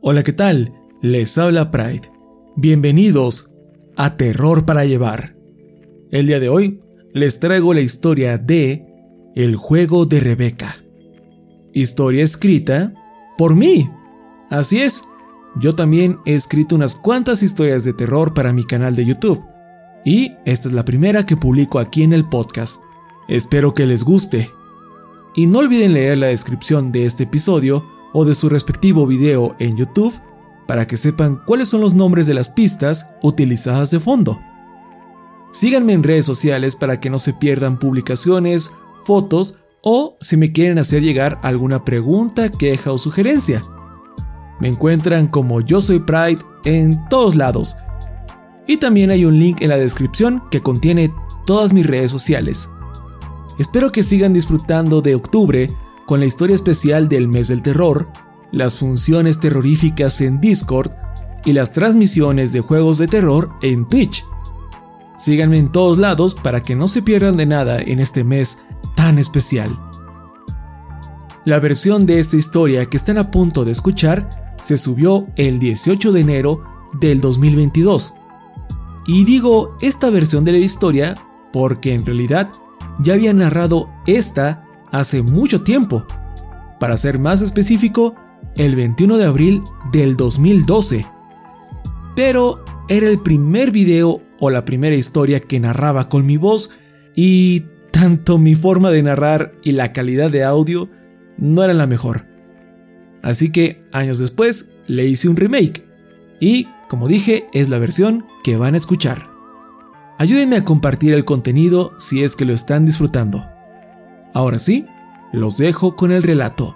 Hola, ¿qué tal? Les habla Pride. Bienvenidos a Terror para llevar. El día de hoy les traigo la historia de El juego de Rebeca. Historia escrita por mí. Así es, yo también he escrito unas cuantas historias de terror para mi canal de YouTube. Y esta es la primera que publico aquí en el podcast. Espero que les guste. Y no olviden leer la descripción de este episodio o de su respectivo video en YouTube para que sepan cuáles son los nombres de las pistas utilizadas de fondo. Síganme en redes sociales para que no se pierdan publicaciones, fotos o si me quieren hacer llegar alguna pregunta, queja o sugerencia. Me encuentran como yo soy Pride en todos lados. Y también hay un link en la descripción que contiene todas mis redes sociales. Espero que sigan disfrutando de octubre con la historia especial del mes del terror, las funciones terroríficas en Discord y las transmisiones de juegos de terror en Twitch. Síganme en todos lados para que no se pierdan de nada en este mes tan especial. La versión de esta historia que están a punto de escuchar se subió el 18 de enero del 2022. Y digo esta versión de la historia porque en realidad ya había narrado esta hace mucho tiempo. Para ser más específico, el 21 de abril del 2012. Pero era el primer video o la primera historia que narraba con mi voz y tanto mi forma de narrar y la calidad de audio no era la mejor. Así que años después le hice un remake y, como dije, es la versión que van a escuchar. Ayúdenme a compartir el contenido si es que lo están disfrutando. Ahora sí, los dejo con el relato.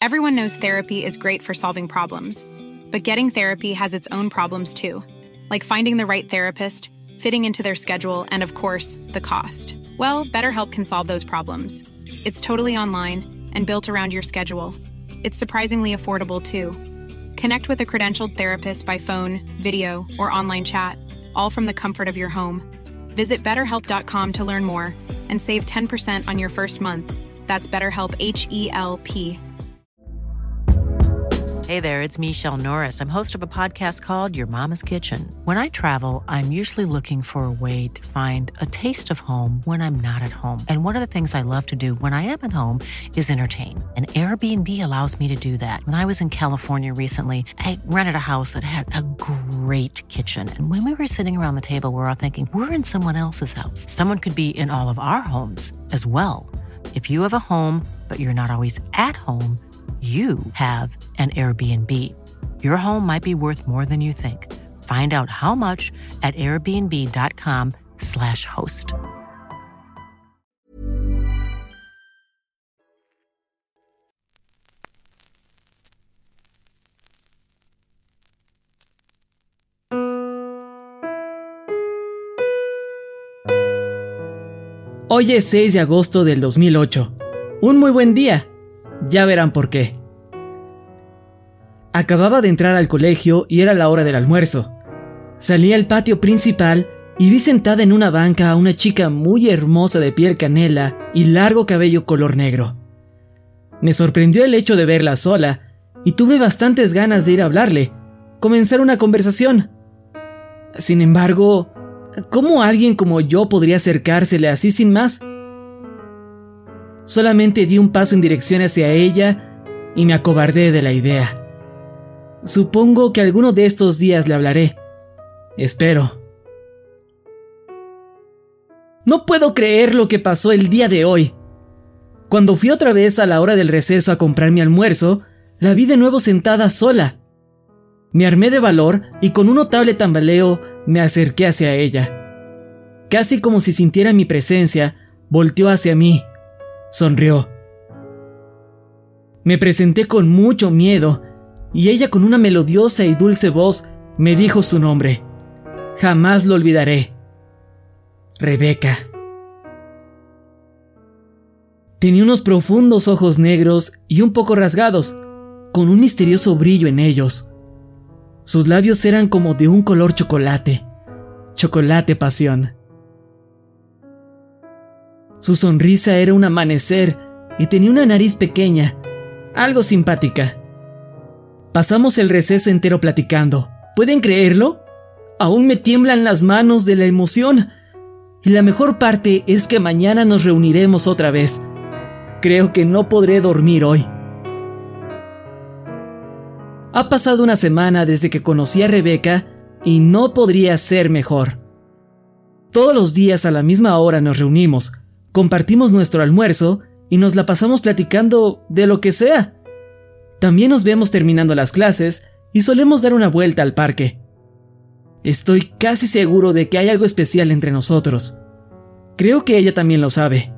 Everyone knows therapy is great for solving problems, but getting therapy has its own problems too, like finding the right therapist, fitting into their schedule, and of course, the cost. Well, BetterHelp can solve those problems. It's totally online and built around your schedule. It's surprisingly affordable too. Connect with a credentialed therapist by phone, video, or online chat, all from the comfort of your home. Visit betterhelp.com to learn more and save 10% on your first month. That's BetterHelp H E L P. Hey there, it's Michelle Norris. I'm host of a podcast called Your Mama's Kitchen. When I travel, I'm usually looking for a way to find a taste of home when I'm not at home. And one of the things I love to do when I am at home is entertain. And Airbnb allows me to do that. When I was in California recently, I rented a house that had a great kitchen. And when we were sitting around the table, we were all thinking, we're in someone else's house. Someone could be in all of our homes as well. If you have a home, but you're not always at home, you have an Airbnb. Your home might be worth more than you think. Find out how much at airbnb.com/slash host. Hoy es 6 de agosto del 2008. Un muy buen día. Ya verán por qué. Acababa de entrar al colegio y era la hora del almuerzo. Salí al patio principal y vi sentada en una banca a una chica muy hermosa de piel canela y largo cabello color negro. Me sorprendió el hecho de verla sola y tuve bastantes ganas de ir a hablarle, comenzar una conversación. Sin embargo, ¿cómo alguien como yo podría acercársele así sin más? Solamente di un paso en dirección hacia ella y me acobardé de la idea. Supongo que alguno de estos días le hablaré. Espero. No puedo creer lo que pasó el día de hoy. Cuando fui otra vez a la hora del receso a comprar mi almuerzo, la vi de nuevo sentada sola. Me armé de valor y con un notable tambaleo me acerqué hacia ella. Casi como si sintiera mi presencia, volteó hacia mí. Sonrió. Me presenté con mucho miedo y ella con una melodiosa y dulce voz me dijo su nombre. Jamás lo olvidaré. Rebeca. Tenía unos profundos ojos negros y un poco rasgados, con un misterioso brillo en ellos. Sus labios eran como de un color chocolate, chocolate pasión. Su sonrisa era un amanecer y tenía una nariz pequeña, algo simpática. Pasamos el receso entero platicando. ¿Pueden creerlo? Aún me tiemblan las manos de la emoción. Y la mejor parte es que mañana nos reuniremos otra vez. Creo que no podré dormir hoy. Ha pasado una semana desde que conocí a Rebeca y no podría ser mejor. Todos los días a la misma hora nos reunimos, compartimos nuestro almuerzo y nos la pasamos platicando de lo que sea. También nos vemos terminando las clases y solemos dar una vuelta al parque. Estoy casi seguro de que hay algo especial entre nosotros. Creo que ella también lo sabe.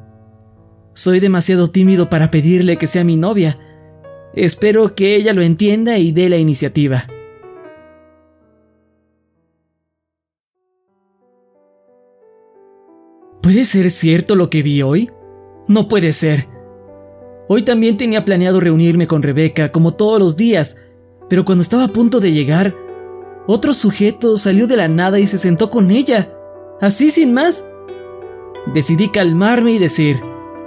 Soy demasiado tímido para pedirle que sea mi novia. Espero que ella lo entienda y dé la iniciativa. ¿Puede ser cierto lo que vi hoy? No puede ser. Hoy también tenía planeado reunirme con Rebeca como todos los días, pero cuando estaba a punto de llegar, otro sujeto salió de la nada y se sentó con ella, así sin más. Decidí calmarme y decir,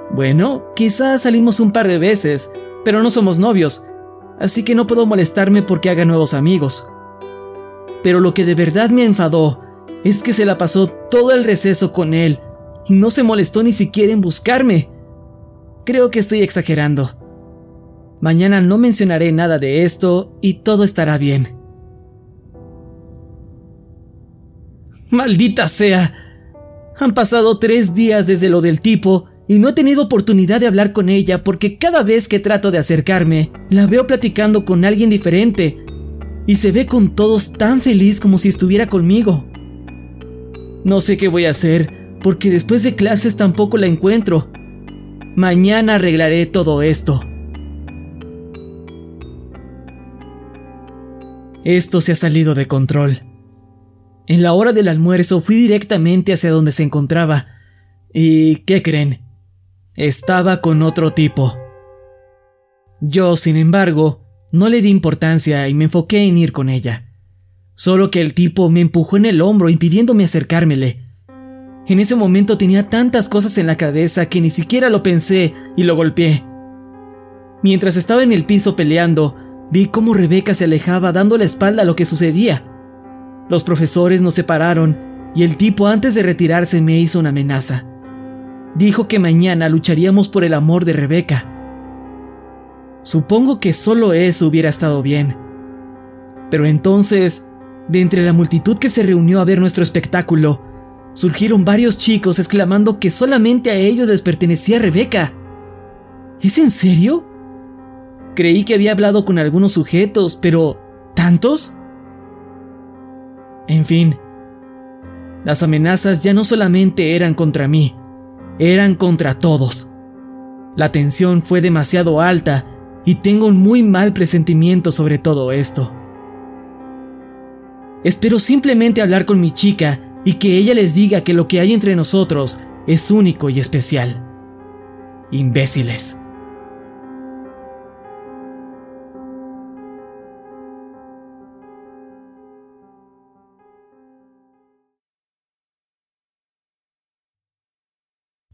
bueno, quizás salimos un par de veces, pero no somos novios, así que no puedo molestarme porque haga nuevos amigos. Pero lo que de verdad me enfadó es que se la pasó todo el receso con él y no se molestó ni siquiera en buscarme. Creo que estoy exagerando. Mañana no mencionaré nada de esto y todo estará bien. Maldita sea. Han pasado tres días desde lo del tipo y no he tenido oportunidad de hablar con ella porque cada vez que trato de acercarme, la veo platicando con alguien diferente y se ve con todos tan feliz como si estuviera conmigo. No sé qué voy a hacer porque después de clases tampoco la encuentro. Mañana arreglaré todo esto. Esto se ha salido de control. En la hora del almuerzo fui directamente hacia donde se encontraba. ¿Y qué creen? Estaba con otro tipo. Yo, sin embargo, no le di importancia y me enfoqué en ir con ella. Solo que el tipo me empujó en el hombro impidiéndome acercármele. En ese momento tenía tantas cosas en la cabeza que ni siquiera lo pensé y lo golpeé. Mientras estaba en el piso peleando, vi cómo Rebeca se alejaba dando la espalda a lo que sucedía. Los profesores nos separaron y el tipo antes de retirarse me hizo una amenaza. Dijo que mañana lucharíamos por el amor de Rebeca. Supongo que solo eso hubiera estado bien. Pero entonces, de entre la multitud que se reunió a ver nuestro espectáculo, surgieron varios chicos exclamando que solamente a ellos les pertenecía Rebeca. ¿Es en serio? Creí que había hablado con algunos sujetos, pero ¿tantos? En fin, las amenazas ya no solamente eran contra mí, eran contra todos. La tensión fue demasiado alta y tengo un muy mal presentimiento sobre todo esto. Espero simplemente hablar con mi chica y que ella les diga que lo que hay entre nosotros es único y especial. Imbéciles.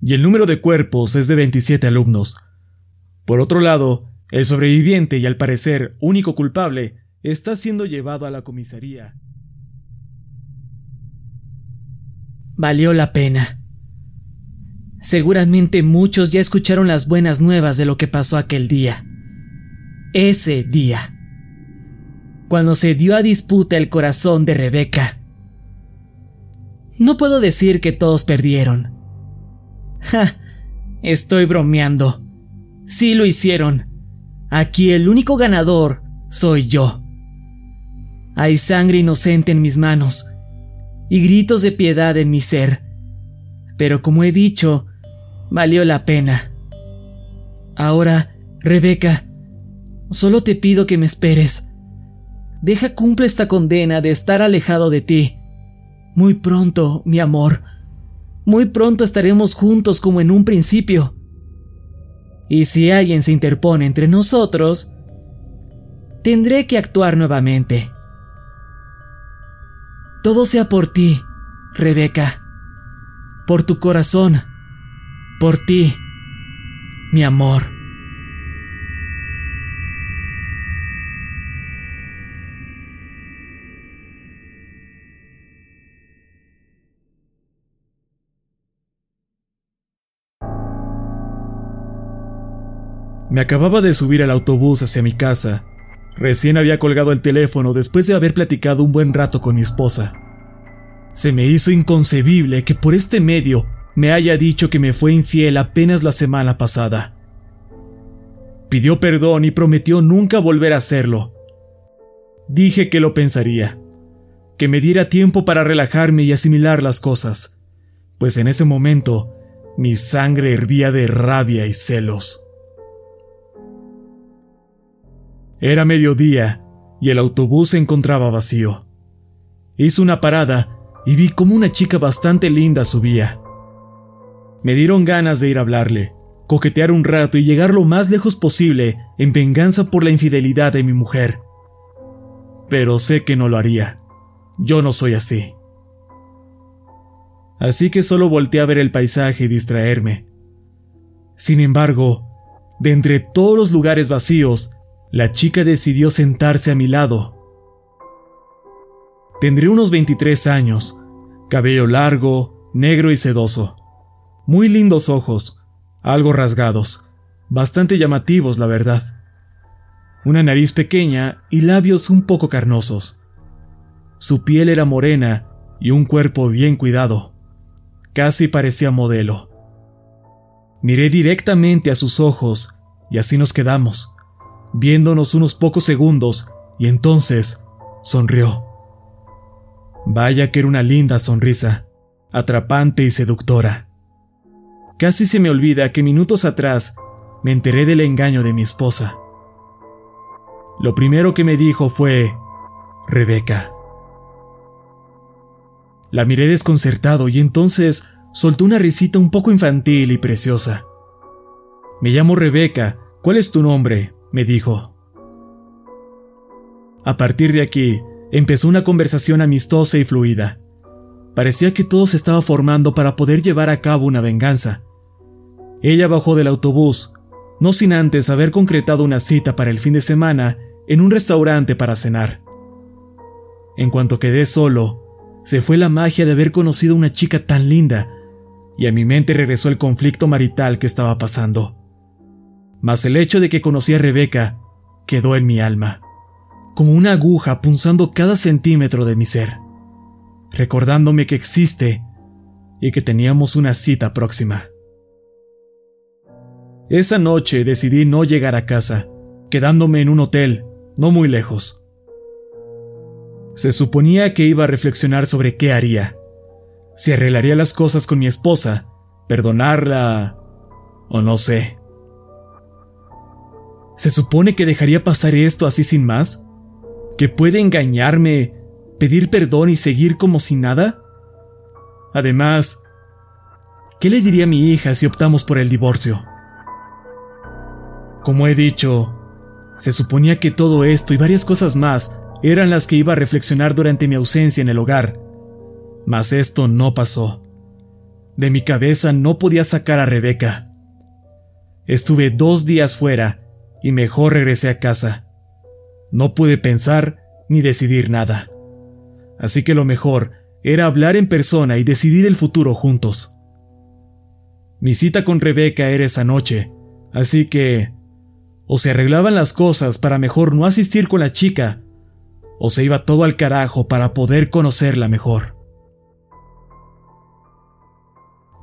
Y el número de cuerpos es de 27 alumnos. Por otro lado, el sobreviviente y al parecer único culpable está siendo llevado a la comisaría. Valió la pena. Seguramente muchos ya escucharon las buenas nuevas de lo que pasó aquel día. Ese día. Cuando se dio a disputa el corazón de Rebeca. No puedo decir que todos perdieron Ja, estoy bromeando. Sí lo hicieron. Aquí el único ganador soy yo. Hay sangre inocente en mis manos y gritos de piedad en mi ser. Pero como he dicho, valió la pena. Ahora, Rebeca, solo te pido que me esperes. Deja cumple esta condena de estar alejado de ti. Muy pronto, mi amor, muy pronto estaremos juntos como en un principio. Y si alguien se interpone entre nosotros, tendré que actuar nuevamente. Todo sea por ti, Rebeca. Por tu corazón. Por ti, mi amor. Me acababa de subir al autobús hacia mi casa. Recién había colgado el teléfono después de haber platicado un buen rato con mi esposa. Se me hizo inconcebible que por este medio me haya dicho que me fue infiel apenas la semana pasada. Pidió perdón y prometió nunca volver a hacerlo. Dije que lo pensaría, que me diera tiempo para relajarme y asimilar las cosas, pues en ese momento mi sangre hervía de rabia y celos. Era mediodía y el autobús se encontraba vacío. Hice una parada y vi como una chica bastante linda subía. Me dieron ganas de ir a hablarle, coquetear un rato y llegar lo más lejos posible en venganza por la infidelidad de mi mujer. Pero sé que no lo haría. Yo no soy así. Así que solo volteé a ver el paisaje y distraerme. Sin embargo, de entre todos los lugares vacíos, la chica decidió sentarse a mi lado. Tendré unos 23 años, cabello largo, negro y sedoso, muy lindos ojos, algo rasgados, bastante llamativos, la verdad. Una nariz pequeña y labios un poco carnosos. Su piel era morena y un cuerpo bien cuidado. Casi parecía modelo. Miré directamente a sus ojos y así nos quedamos viéndonos unos pocos segundos, y entonces sonrió. Vaya que era una linda sonrisa, atrapante y seductora. Casi se me olvida que minutos atrás me enteré del engaño de mi esposa. Lo primero que me dijo fue, Rebeca. La miré desconcertado y entonces soltó una risita un poco infantil y preciosa. Me llamo Rebeca, ¿cuál es tu nombre? Me dijo. A partir de aquí, empezó una conversación amistosa y fluida. Parecía que todo se estaba formando para poder llevar a cabo una venganza. Ella bajó del autobús, no sin antes haber concretado una cita para el fin de semana en un restaurante para cenar. En cuanto quedé solo, se fue la magia de haber conocido a una chica tan linda, y a mi mente regresó el conflicto marital que estaba pasando mas el hecho de que conocí a Rebeca quedó en mi alma, como una aguja punzando cada centímetro de mi ser, recordándome que existe y que teníamos una cita próxima. Esa noche decidí no llegar a casa, quedándome en un hotel, no muy lejos. Se suponía que iba a reflexionar sobre qué haría, si arreglaría las cosas con mi esposa, perdonarla o no sé. ¿Se supone que dejaría pasar esto así sin más? ¿Que puede engañarme, pedir perdón y seguir como si nada? Además, ¿qué le diría a mi hija si optamos por el divorcio? Como he dicho, se suponía que todo esto y varias cosas más eran las que iba a reflexionar durante mi ausencia en el hogar. Mas esto no pasó. De mi cabeza no podía sacar a Rebeca. Estuve dos días fuera y mejor regresé a casa. No pude pensar ni decidir nada. Así que lo mejor era hablar en persona y decidir el futuro juntos. Mi cita con Rebeca era esa noche, así que o se arreglaban las cosas para mejor no asistir con la chica, o se iba todo al carajo para poder conocerla mejor.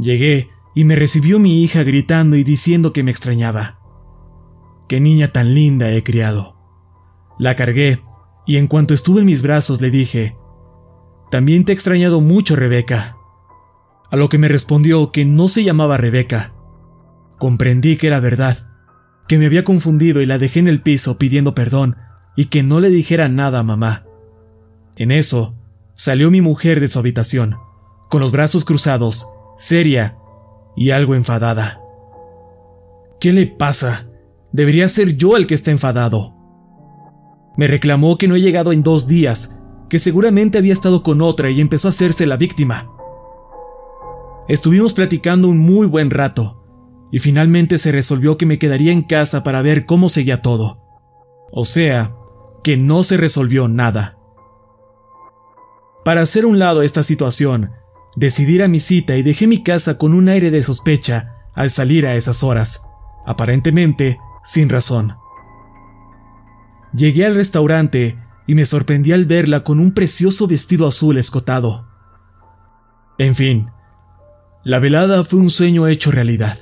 Llegué y me recibió mi hija gritando y diciendo que me extrañaba. Qué niña tan linda he criado. La cargué y en cuanto estuve en mis brazos le dije, También te he extrañado mucho, Rebeca. A lo que me respondió que no se llamaba Rebeca. Comprendí que era verdad, que me había confundido y la dejé en el piso pidiendo perdón y que no le dijera nada a mamá. En eso, salió mi mujer de su habitación, con los brazos cruzados, seria y algo enfadada. ¿Qué le pasa? Debería ser yo el que está enfadado. Me reclamó que no he llegado en dos días, que seguramente había estado con otra y empezó a hacerse la víctima. Estuvimos platicando un muy buen rato, y finalmente se resolvió que me quedaría en casa para ver cómo seguía todo. O sea, que no se resolvió nada. Para hacer un lado esta situación, decidí ir a mi cita y dejé mi casa con un aire de sospecha al salir a esas horas, aparentemente sin razón. Llegué al restaurante y me sorprendí al verla con un precioso vestido azul escotado. En fin, la velada fue un sueño hecho realidad.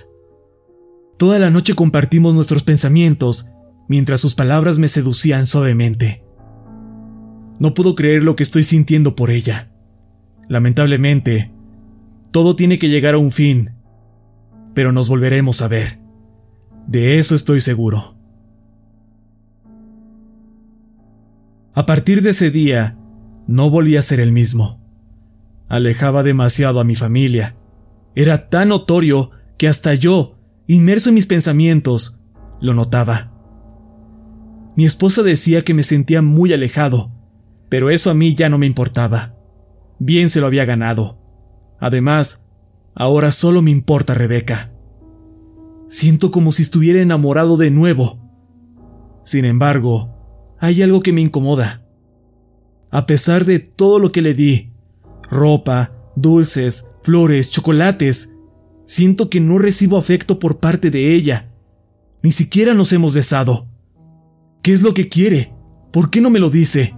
Toda la noche compartimos nuestros pensamientos mientras sus palabras me seducían suavemente. No puedo creer lo que estoy sintiendo por ella. Lamentablemente, todo tiene que llegar a un fin, pero nos volveremos a ver. De eso estoy seguro. A partir de ese día, no volví a ser el mismo. Alejaba demasiado a mi familia. Era tan notorio que hasta yo, inmerso en mis pensamientos, lo notaba. Mi esposa decía que me sentía muy alejado, pero eso a mí ya no me importaba. Bien se lo había ganado. Además, ahora solo me importa Rebeca. Siento como si estuviera enamorado de nuevo. Sin embargo, hay algo que me incomoda. A pesar de todo lo que le di, ropa, dulces, flores, chocolates, siento que no recibo afecto por parte de ella. Ni siquiera nos hemos besado. ¿Qué es lo que quiere? ¿Por qué no me lo dice?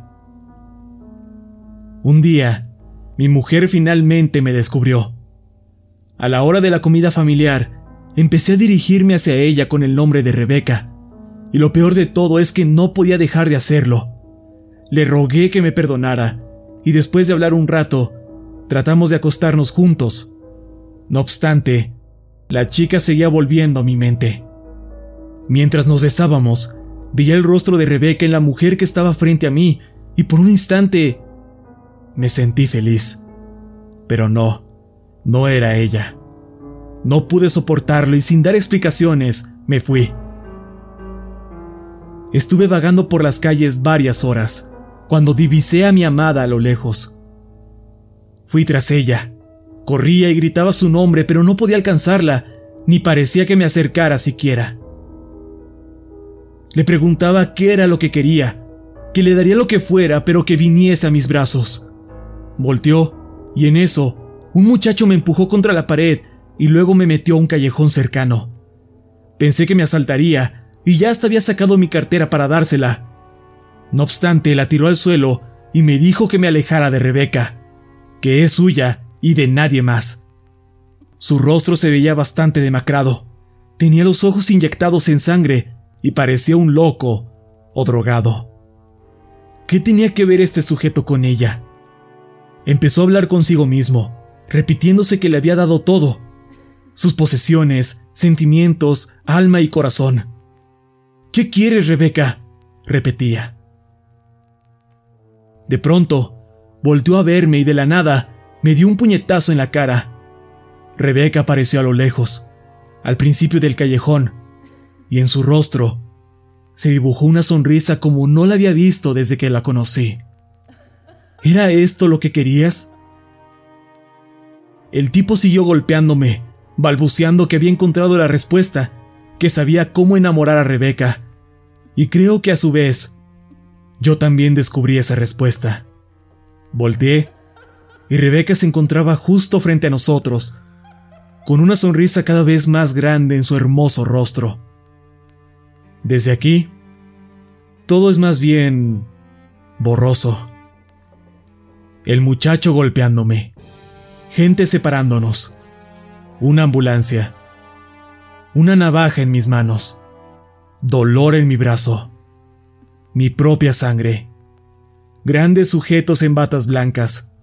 Un día, mi mujer finalmente me descubrió. A la hora de la comida familiar, empecé a dirigirme hacia ella con el nombre de Rebeca, y lo peor de todo es que no podía dejar de hacerlo. Le rogué que me perdonara, y después de hablar un rato, tratamos de acostarnos juntos. No obstante, la chica seguía volviendo a mi mente. Mientras nos besábamos, Vi el rostro de Rebeca en la mujer que estaba frente a mí y por un instante me sentí feliz. Pero no, no era ella. No pude soportarlo y sin dar explicaciones me fui. Estuve vagando por las calles varias horas, cuando divisé a mi amada a lo lejos. Fui tras ella. Corría y gritaba su nombre, pero no podía alcanzarla, ni parecía que me acercara siquiera. Le preguntaba qué era lo que quería, que le daría lo que fuera, pero que viniese a mis brazos. Volteó, y en eso, un muchacho me empujó contra la pared y luego me metió a un callejón cercano. Pensé que me asaltaría, y ya hasta había sacado mi cartera para dársela. No obstante, la tiró al suelo y me dijo que me alejara de Rebeca, que es suya y de nadie más. Su rostro se veía bastante demacrado. Tenía los ojos inyectados en sangre y parecía un loco o drogado. ¿Qué tenía que ver este sujeto con ella? Empezó a hablar consigo mismo, repitiéndose que le había dado todo, sus posesiones, sentimientos, alma y corazón. ¿Qué quieres, Rebeca? repetía. De pronto, volteó a verme y de la nada me dio un puñetazo en la cara. Rebeca apareció a lo lejos, al principio del callejón, y en su rostro se dibujó una sonrisa como no la había visto desde que la conocí. ¿Era esto lo que querías? El tipo siguió golpeándome, balbuceando que había encontrado la respuesta, que sabía cómo enamorar a Rebeca. Y creo que a su vez, yo también descubrí esa respuesta. Volteé, y Rebeca se encontraba justo frente a nosotros, con una sonrisa cada vez más grande en su hermoso rostro. Desde aquí, todo es más bien borroso. El muchacho golpeándome, gente separándonos, una ambulancia, una navaja en mis manos, dolor en mi brazo, mi propia sangre, grandes sujetos en batas blancas,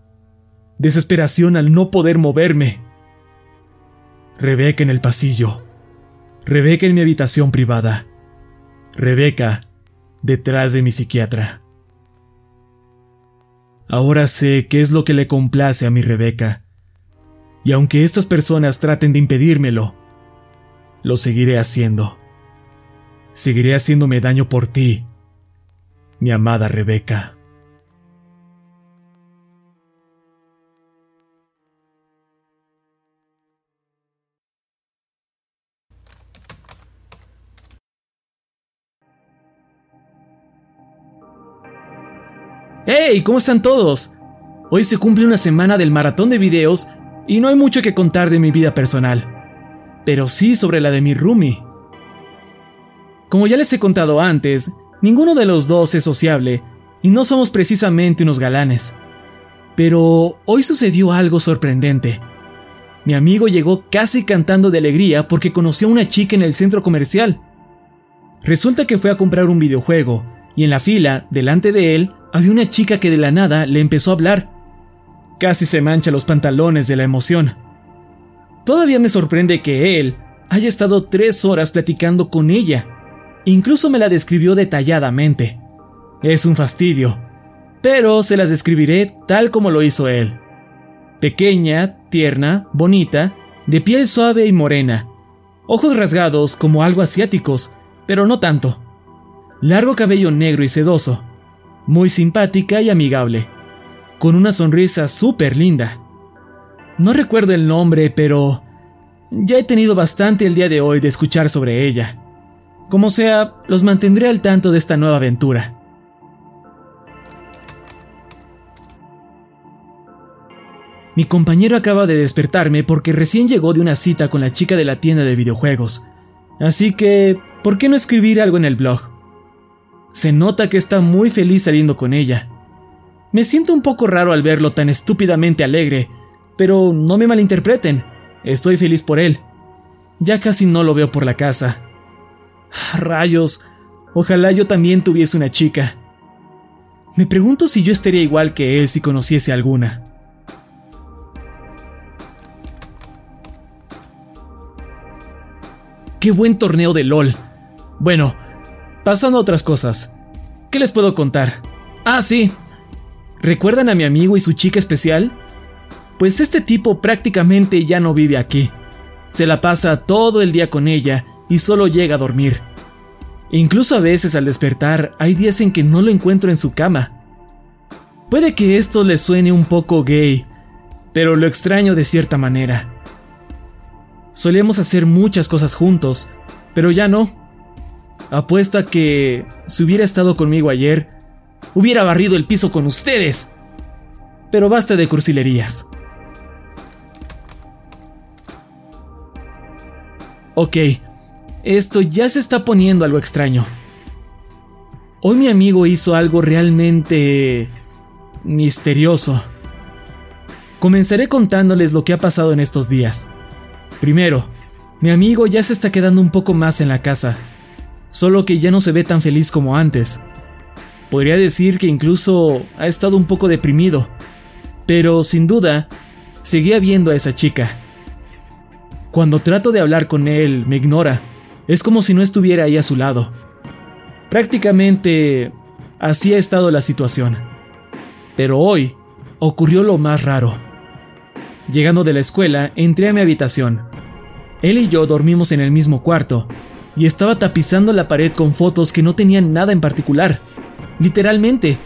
desesperación al no poder moverme. Rebeca en el pasillo, Rebeca en mi habitación privada, Rebeca detrás de mi psiquiatra. Ahora sé qué es lo que le complace a mi Rebeca, y aunque estas personas traten de impedírmelo, lo seguiré haciendo. Seguiré haciéndome daño por ti, mi amada Rebeca. ¡Hey! ¿Cómo están todos? Hoy se cumple una semana del maratón de videos y no hay mucho que contar de mi vida personal, pero sí sobre la de mi roomie. Como ya les he contado antes, ninguno de los dos es sociable y no somos precisamente unos galanes. Pero hoy sucedió algo sorprendente. Mi amigo llegó casi cantando de alegría porque conoció a una chica en el centro comercial. Resulta que fue a comprar un videojuego y en la fila, delante de él, había una chica que de la nada le empezó a hablar. Casi se mancha los pantalones de la emoción. Todavía me sorprende que él haya estado tres horas platicando con ella. Incluso me la describió detalladamente. Es un fastidio, pero se las describiré tal como lo hizo él. Pequeña, tierna, bonita, de piel suave y morena, ojos rasgados como algo asiáticos, pero no tanto. Largo cabello negro y sedoso, muy simpática y amigable, con una sonrisa súper linda. No recuerdo el nombre, pero ya he tenido bastante el día de hoy de escuchar sobre ella. Como sea, los mantendré al tanto de esta nueva aventura. Mi compañero acaba de despertarme porque recién llegó de una cita con la chica de la tienda de videojuegos. Así que, ¿por qué no escribir algo en el blog? Se nota que está muy feliz saliendo con ella. Me siento un poco raro al verlo tan estúpidamente alegre, pero no me malinterpreten, estoy feliz por él. Ya casi no lo veo por la casa. Rayos, ojalá yo también tuviese una chica. Me pregunto si yo estaría igual que él si conociese alguna. ¡Qué buen torneo de LOL! Bueno, Pasando a otras cosas. ¿Qué les puedo contar? Ah, sí. ¿Recuerdan a mi amigo y su chica especial? Pues este tipo prácticamente ya no vive aquí. Se la pasa todo el día con ella y solo llega a dormir. Incluso a veces al despertar hay días en que no lo encuentro en su cama. Puede que esto le suene un poco gay, pero lo extraño de cierta manera. Solíamos hacer muchas cosas juntos, pero ya no. Apuesta que si hubiera estado conmigo ayer, hubiera barrido el piso con ustedes. Pero basta de cursilerías. Ok, esto ya se está poniendo algo extraño. Hoy mi amigo hizo algo realmente misterioso. Comenzaré contándoles lo que ha pasado en estos días. Primero, mi amigo ya se está quedando un poco más en la casa solo que ya no se ve tan feliz como antes. Podría decir que incluso ha estado un poco deprimido, pero sin duda, seguía viendo a esa chica. Cuando trato de hablar con él, me ignora. Es como si no estuviera ahí a su lado. Prácticamente así ha estado la situación. Pero hoy ocurrió lo más raro. Llegando de la escuela, entré a mi habitación. Él y yo dormimos en el mismo cuarto, y estaba tapizando la pared con fotos que no tenían nada en particular. Literalmente.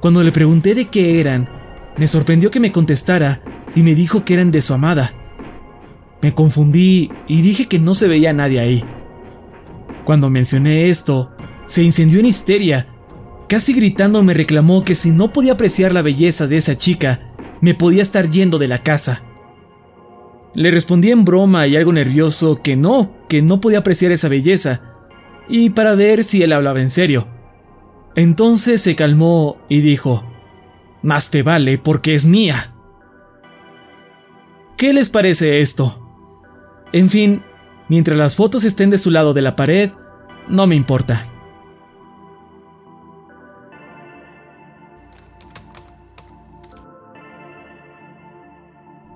Cuando le pregunté de qué eran, me sorprendió que me contestara y me dijo que eran de su amada. Me confundí y dije que no se veía nadie ahí. Cuando mencioné esto, se incendió en histeria. Casi gritando me reclamó que si no podía apreciar la belleza de esa chica, me podía estar yendo de la casa. Le respondí en broma y algo nervioso que no, que no podía apreciar esa belleza, y para ver si él hablaba en serio. Entonces se calmó y dijo, Más te vale porque es mía. ¿Qué les parece esto? En fin, mientras las fotos estén de su lado de la pared, no me importa.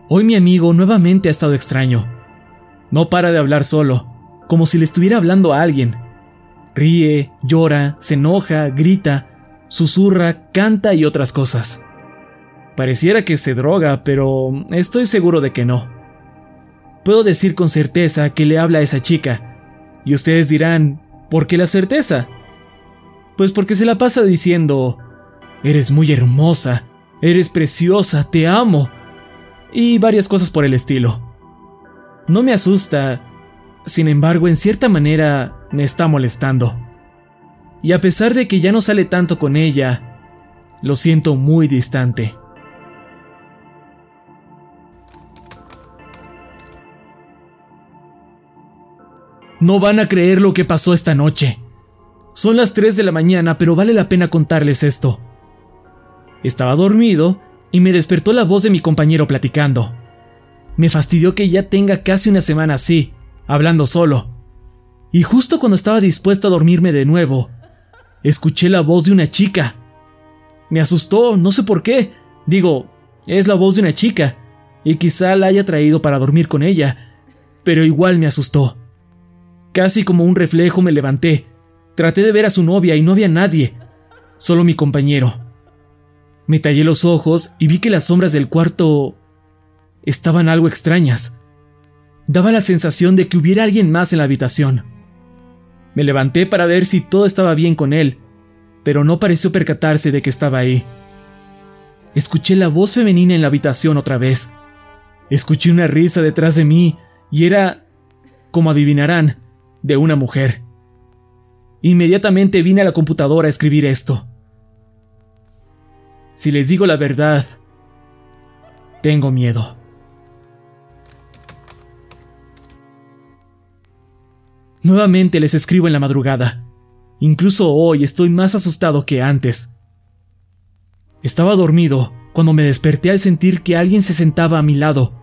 Hoy mi amigo nuevamente ha estado extraño. No para de hablar solo, como si le estuviera hablando a alguien. Ríe, llora, se enoja, grita, susurra, canta y otras cosas. Pareciera que se droga, pero estoy seguro de que no. Puedo decir con certeza que le habla a esa chica, y ustedes dirán, ¿por qué la certeza? Pues porque se la pasa diciendo, eres muy hermosa, eres preciosa, te amo, y varias cosas por el estilo. No me asusta, sin embargo, en cierta manera me está molestando. Y a pesar de que ya no sale tanto con ella, lo siento muy distante. No van a creer lo que pasó esta noche. Son las 3 de la mañana, pero vale la pena contarles esto. Estaba dormido y me despertó la voz de mi compañero platicando. Me fastidió que ya tenga casi una semana así, hablando solo. Y justo cuando estaba dispuesto a dormirme de nuevo, escuché la voz de una chica. Me asustó, no sé por qué. Digo, es la voz de una chica, y quizá la haya traído para dormir con ella, pero igual me asustó. Casi como un reflejo me levanté. Traté de ver a su novia y no había nadie, solo mi compañero. Me tallé los ojos y vi que las sombras del cuarto estaban algo extrañas. Daba la sensación de que hubiera alguien más en la habitación. Me levanté para ver si todo estaba bien con él, pero no pareció percatarse de que estaba ahí. Escuché la voz femenina en la habitación otra vez. Escuché una risa detrás de mí y era, como adivinarán, de una mujer. Inmediatamente vine a la computadora a escribir esto. Si les digo la verdad, tengo miedo. Nuevamente les escribo en la madrugada. Incluso hoy estoy más asustado que antes. Estaba dormido cuando me desperté al sentir que alguien se sentaba a mi lado.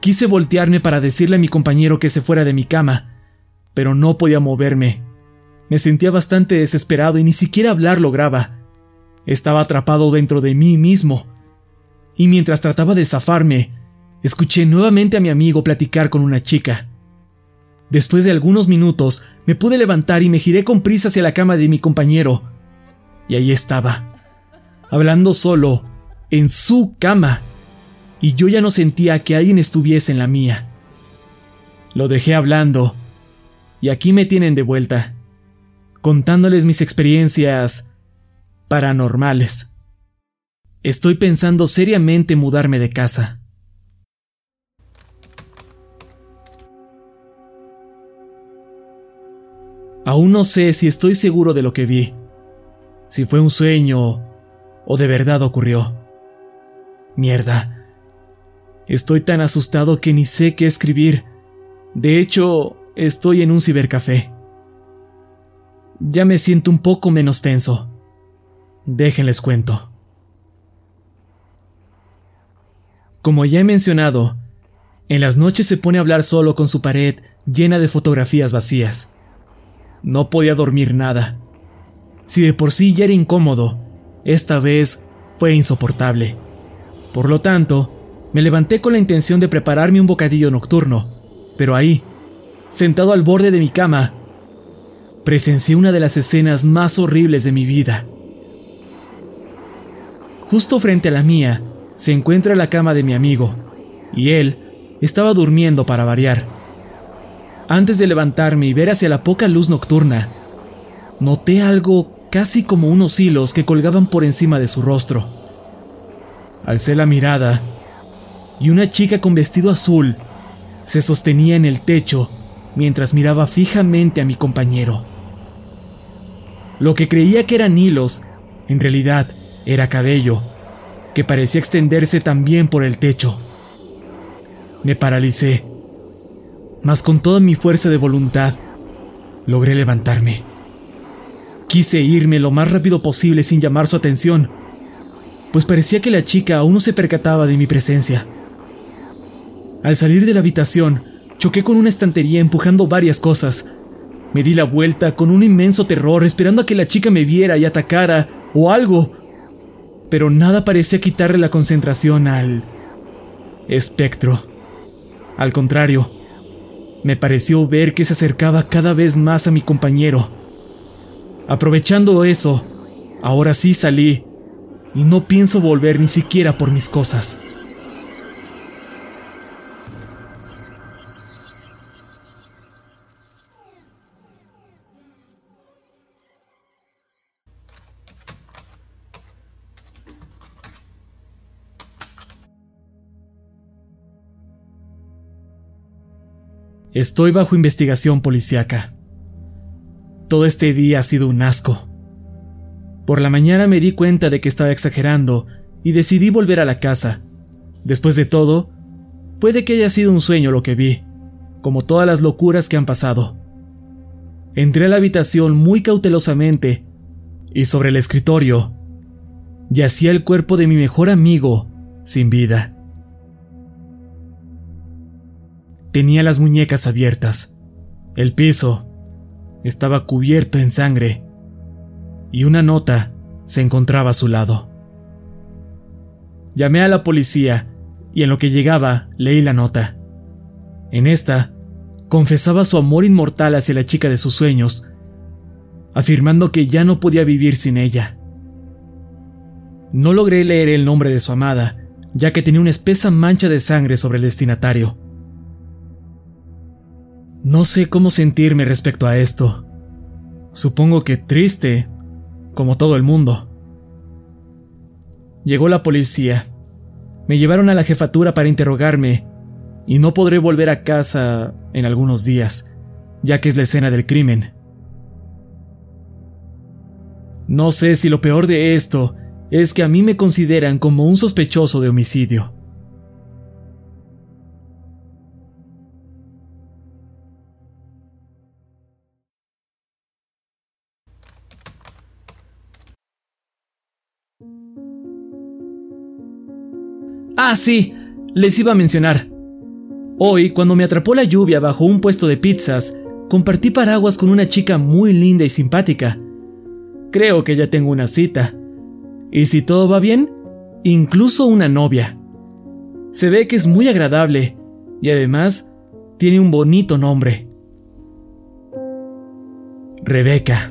Quise voltearme para decirle a mi compañero que se fuera de mi cama, pero no podía moverme. Me sentía bastante desesperado y ni siquiera hablar lograba. Estaba atrapado dentro de mí mismo. Y mientras trataba de zafarme, escuché nuevamente a mi amigo platicar con una chica. Después de algunos minutos, me pude levantar y me giré con prisa hacia la cama de mi compañero. Y ahí estaba, hablando solo, en su cama. Y yo ya no sentía que alguien estuviese en la mía. Lo dejé hablando. Y aquí me tienen de vuelta, contándoles mis experiencias paranormales. Estoy pensando seriamente mudarme de casa. Aún no sé si estoy seguro de lo que vi, si fue un sueño o de verdad ocurrió. Mierda. Estoy tan asustado que ni sé qué escribir. De hecho, estoy en un cibercafé. Ya me siento un poco menos tenso. Déjenles cuento. Como ya he mencionado, en las noches se pone a hablar solo con su pared llena de fotografías vacías. No podía dormir nada. Si de por sí ya era incómodo, esta vez fue insoportable. Por lo tanto, me levanté con la intención de prepararme un bocadillo nocturno, pero ahí, sentado al borde de mi cama, presencié una de las escenas más horribles de mi vida. Justo frente a la mía se encuentra la cama de mi amigo, y él estaba durmiendo para variar. Antes de levantarme y ver hacia la poca luz nocturna, noté algo casi como unos hilos que colgaban por encima de su rostro. Alcé la mirada y una chica con vestido azul se sostenía en el techo mientras miraba fijamente a mi compañero. Lo que creía que eran hilos, en realidad era cabello, que parecía extenderse también por el techo. Me paralicé, mas con toda mi fuerza de voluntad logré levantarme. Quise irme lo más rápido posible sin llamar su atención, pues parecía que la chica aún no se percataba de mi presencia. Al salir de la habitación, choqué con una estantería empujando varias cosas. Me di la vuelta con un inmenso terror esperando a que la chica me viera y atacara o algo. Pero nada parecía quitarle la concentración al espectro. Al contrario, me pareció ver que se acercaba cada vez más a mi compañero. Aprovechando eso, ahora sí salí y no pienso volver ni siquiera por mis cosas. Estoy bajo investigación policíaca. Todo este día ha sido un asco. Por la mañana me di cuenta de que estaba exagerando y decidí volver a la casa. Después de todo, puede que haya sido un sueño lo que vi, como todas las locuras que han pasado. Entré a la habitación muy cautelosamente y sobre el escritorio yacía el cuerpo de mi mejor amigo sin vida. Tenía las muñecas abiertas. El piso estaba cubierto en sangre y una nota se encontraba a su lado. Llamé a la policía y en lo que llegaba leí la nota. En esta, confesaba su amor inmortal hacia la chica de sus sueños, afirmando que ya no podía vivir sin ella. No logré leer el nombre de su amada, ya que tenía una espesa mancha de sangre sobre el destinatario. No sé cómo sentirme respecto a esto. Supongo que triste, como todo el mundo. Llegó la policía. Me llevaron a la jefatura para interrogarme y no podré volver a casa en algunos días, ya que es la escena del crimen. No sé si lo peor de esto es que a mí me consideran como un sospechoso de homicidio. Ah, sí, les iba a mencionar. Hoy, cuando me atrapó la lluvia bajo un puesto de pizzas, compartí paraguas con una chica muy linda y simpática. Creo que ya tengo una cita. Y si todo va bien, incluso una novia. Se ve que es muy agradable y además tiene un bonito nombre. Rebeca.